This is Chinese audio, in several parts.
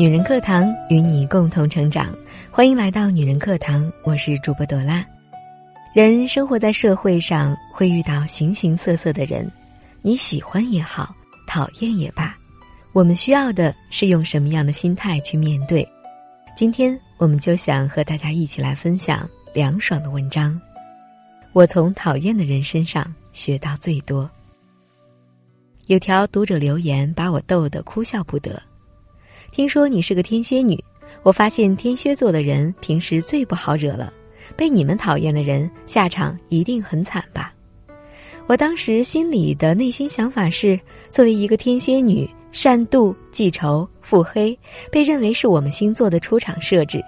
女人课堂与你共同成长，欢迎来到女人课堂，我是主播朵拉。人生活在社会上，会遇到形形色色的人，你喜欢也好，讨厌也罢，我们需要的是用什么样的心态去面对。今天我们就想和大家一起来分享凉爽的文章。我从讨厌的人身上学到最多。有条读者留言把我逗得哭笑不得。听说你是个天蝎女，我发现天蝎座的人平时最不好惹了，被你们讨厌的人下场一定很惨吧？我当时心里的内心想法是，作为一个天蝎女，善妒、记仇、腹黑，被认为是我们星座的出场设置。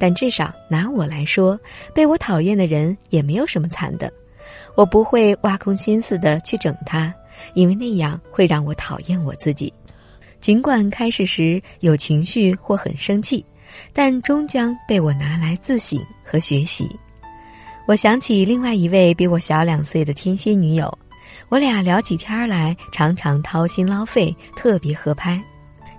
但至少拿我来说，被我讨厌的人也没有什么惨的，我不会挖空心思的去整他，因为那样会让我讨厌我自己。尽管开始时有情绪或很生气，但终将被我拿来自省和学习。我想起另外一位比我小两岁的天蝎女友，我俩聊起天来常常掏心捞肺，特别合拍。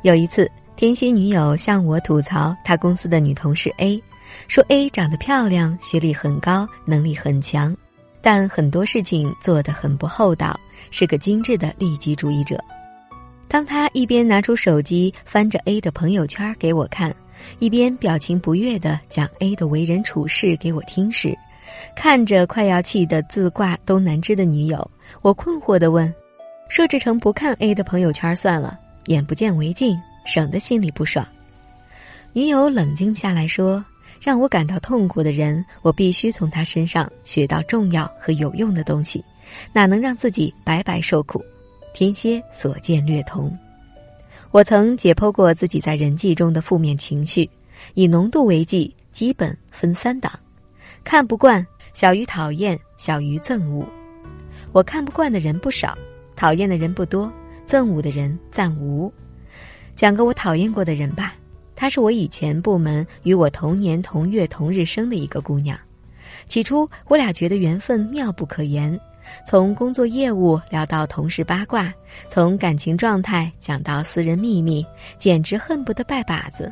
有一次，天蝎女友向我吐槽她公司的女同事 A，说 A 长得漂亮，学历很高，能力很强，但很多事情做得很不厚道，是个精致的利己主义者。当他一边拿出手机翻着 A 的朋友圈给我看，一边表情不悦地讲 A 的为人处事给我听时，看着快要气得自挂东南枝的女友，我困惑地问：“设置成不看 A 的朋友圈算了，眼不见为净，省得心里不爽。”女友冷静下来说：“让我感到痛苦的人，我必须从他身上学到重要和有用的东西，哪能让自己白白受苦？”天蝎所见略同，我曾解剖过自己在人际中的负面情绪，以浓度为计，基本分三档：看不惯小于讨厌，小于憎恶。我看不惯的人不少，讨厌的人不多，憎恶的人暂无。讲个我讨厌过的人吧，她是我以前部门与我同年同月同日生的一个姑娘，起初我俩觉得缘分妙不可言。从工作业务聊到同事八卦，从感情状态讲到私人秘密，简直恨不得拜把子。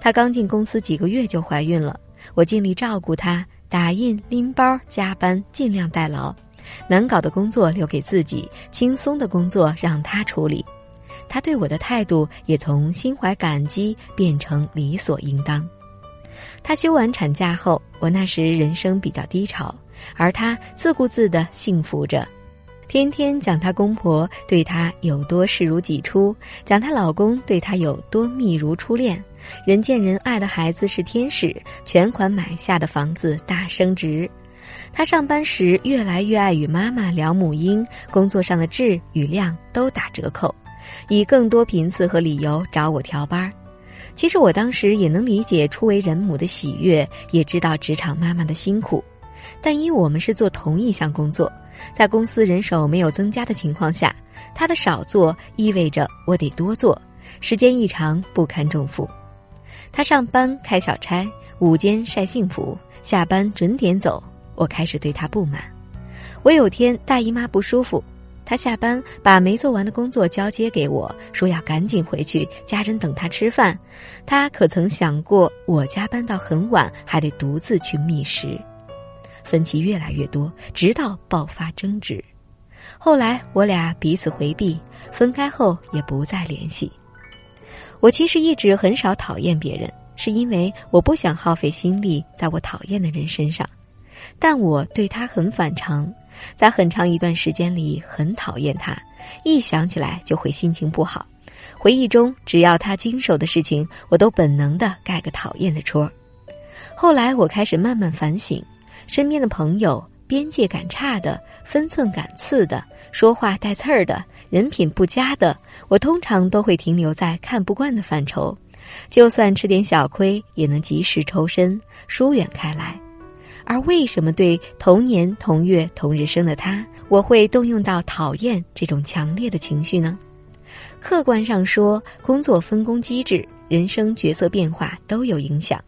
她刚进公司几个月就怀孕了，我尽力照顾她，打印、拎包、加班，尽量代劳。难搞的工作留给自己，轻松的工作让她处理。她对我的态度也从心怀感激变成理所应当。她休完产假后，我那时人生比较低潮。而她自顾自的幸福着，天天讲她公婆对她有多视如己出，讲她老公对她有多密如初恋，人见人爱的孩子是天使，全款买下的房子大升值。她上班时越来越爱与妈妈聊母婴，工作上的质与量都打折扣，以更多频次和理由找我调班。其实我当时也能理解初为人母的喜悦，也知道职场妈妈的辛苦。但因我们是做同一项工作，在公司人手没有增加的情况下，他的少做意味着我得多做，时间一长不堪重负。他上班开小差，午间晒幸福，下班准点走，我开始对他不满。我有天大姨妈不舒服，他下班把没做完的工作交接给我，说要赶紧回去，家人等他吃饭。他可曾想过，我加班到很晚，还得独自去觅食。分歧越来越多，直到爆发争执。后来我俩彼此回避，分开后也不再联系。我其实一直很少讨厌别人，是因为我不想耗费心力在我讨厌的人身上。但我对他很反常，在很长一段时间里很讨厌他，一想起来就会心情不好。回忆中，只要他经手的事情，我都本能的盖个讨厌的戳。后来我开始慢慢反省。身边的朋友，边界感差的、分寸感次的、说话带刺儿的、人品不佳的，我通常都会停留在看不惯的范畴。就算吃点小亏，也能及时抽身，疏远开来。而为什么对同年同月同日生的他，我会动用到讨厌这种强烈的情绪呢？客观上说，工作分工机制、人生角色变化都有影响。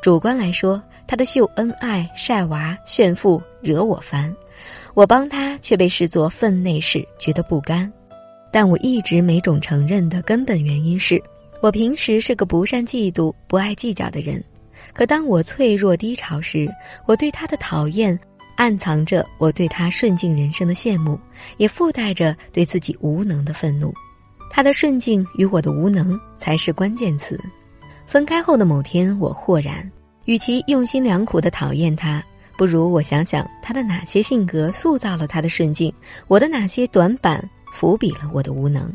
主观来说，他的秀恩爱、晒娃、炫富惹我烦，我帮他却被视作分内事，觉得不甘。但我一直没种承认的根本原因是，我平时是个不善嫉妒、不爱计较的人，可当我脆弱低潮时，我对他的讨厌暗藏着我对他顺境人生的羡慕，也附带着对自己无能的愤怒。他的顺境与我的无能才是关键词。分开后的某天，我豁然，与其用心良苦的讨厌他，不如我想想他的哪些性格塑造了他的顺境，我的哪些短板伏笔了我的无能。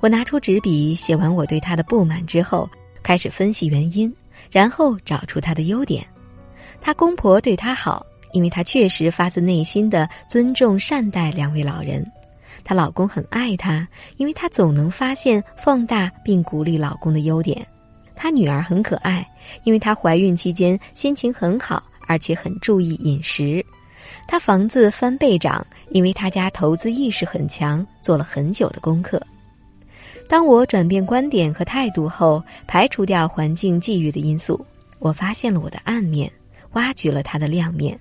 我拿出纸笔，写完我对他的不满之后，开始分析原因，然后找出他的优点。他公婆对他好，因为他确实发自内心的尊重善待两位老人。她老公很爱她，因为她总能发现、放大并鼓励老公的优点。她女儿很可爱，因为她怀孕期间心情很好，而且很注意饮食。她房子翻倍涨，因为她家投资意识很强，做了很久的功课。当我转变观点和态度后，排除掉环境际遇的因素，我发现了我的暗面，挖掘了他的亮面。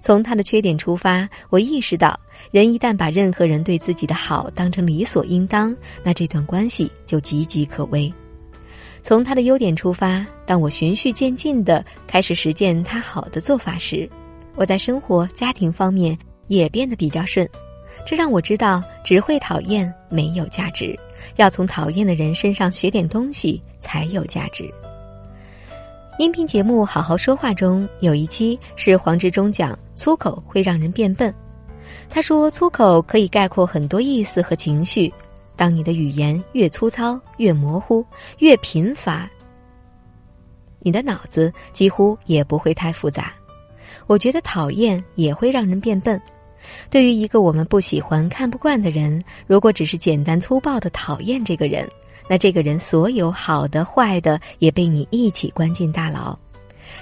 从他的缺点出发，我意识到，人一旦把任何人对自己的好当成理所应当，那这段关系就岌岌可危。从他的优点出发，当我循序渐进地开始实践他好的做法时，我在生活、家庭方面也变得比较顺。这让我知道，只会讨厌没有价值，要从讨厌的人身上学点东西才有价值。音频节目《好好说话》中有一期是黄志忠讲粗口会让人变笨，他说粗口可以概括很多意思和情绪。当你的语言越粗糙、越模糊、越贫乏，你的脑子几乎也不会太复杂。我觉得讨厌也会让人变笨。对于一个我们不喜欢、看不惯的人，如果只是简单粗暴的讨厌这个人，那这个人所有好的、坏的也被你一起关进大牢，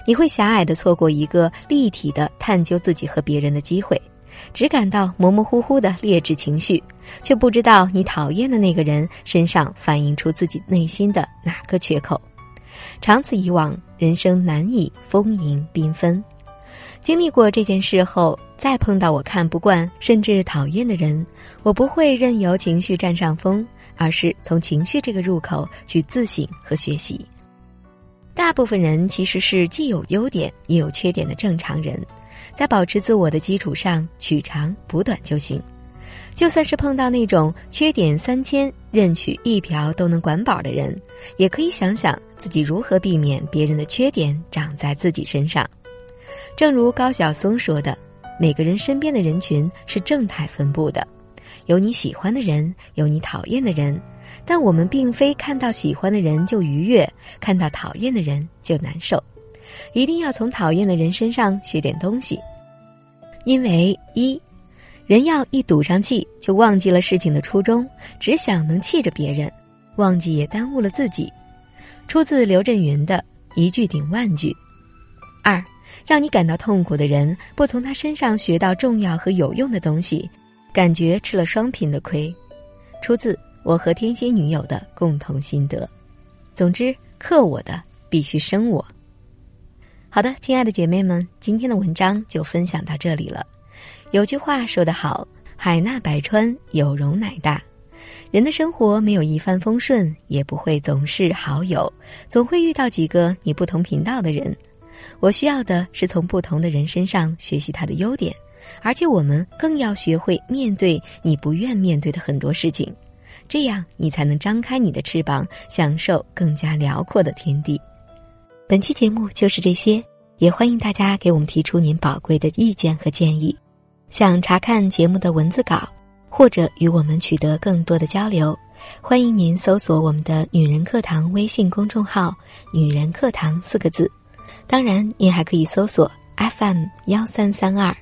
你会狭隘的错过一个立体的探究自己和别人的机会，只感到模模糊糊的劣质情绪，却不知道你讨厌的那个人身上反映出自己内心的哪个缺口。长此以往，人生难以丰盈缤纷。经历过这件事后。再碰到我看不惯甚至讨厌的人，我不会任由情绪占上风，而是从情绪这个入口去自省和学习。大部分人其实是既有优点也有缺点的正常人，在保持自我的基础上取长补短就行。就算是碰到那种缺点三千任取一瓢都能管饱的人，也可以想想自己如何避免别人的缺点长在自己身上。正如高晓松说的。每个人身边的人群是正态分布的，有你喜欢的人，有你讨厌的人，但我们并非看到喜欢的人就愉悦，看到讨厌的人就难受。一定要从讨厌的人身上学点东西，因为一，人要一赌上气，就忘记了事情的初衷，只想能气着别人，忘记也耽误了自己。出自刘震云的一句顶万句。二。让你感到痛苦的人，不从他身上学到重要和有用的东西，感觉吃了双贫的亏。出自我和天蝎女友的共同心得。总之，克我的必须生我。好的，亲爱的姐妹们，今天的文章就分享到这里了。有句话说得好：“海纳百川，有容乃大。”人的生活没有一帆风顺，也不会总是好友，总会遇到几个你不同频道的人。我需要的是从不同的人身上学习他的优点，而且我们更要学会面对你不愿面对的很多事情，这样你才能张开你的翅膀，享受更加辽阔的天地。本期节目就是这些，也欢迎大家给我们提出您宝贵的意见和建议。想查看节目的文字稿，或者与我们取得更多的交流，欢迎您搜索我们的“女人课堂”微信公众号“女人课堂”四个字。当然，您还可以搜索 FM 幺三三二，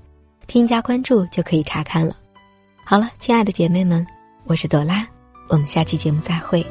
添加关注就可以查看了。好了，亲爱的姐妹们，我是朵拉，我们下期节目再会。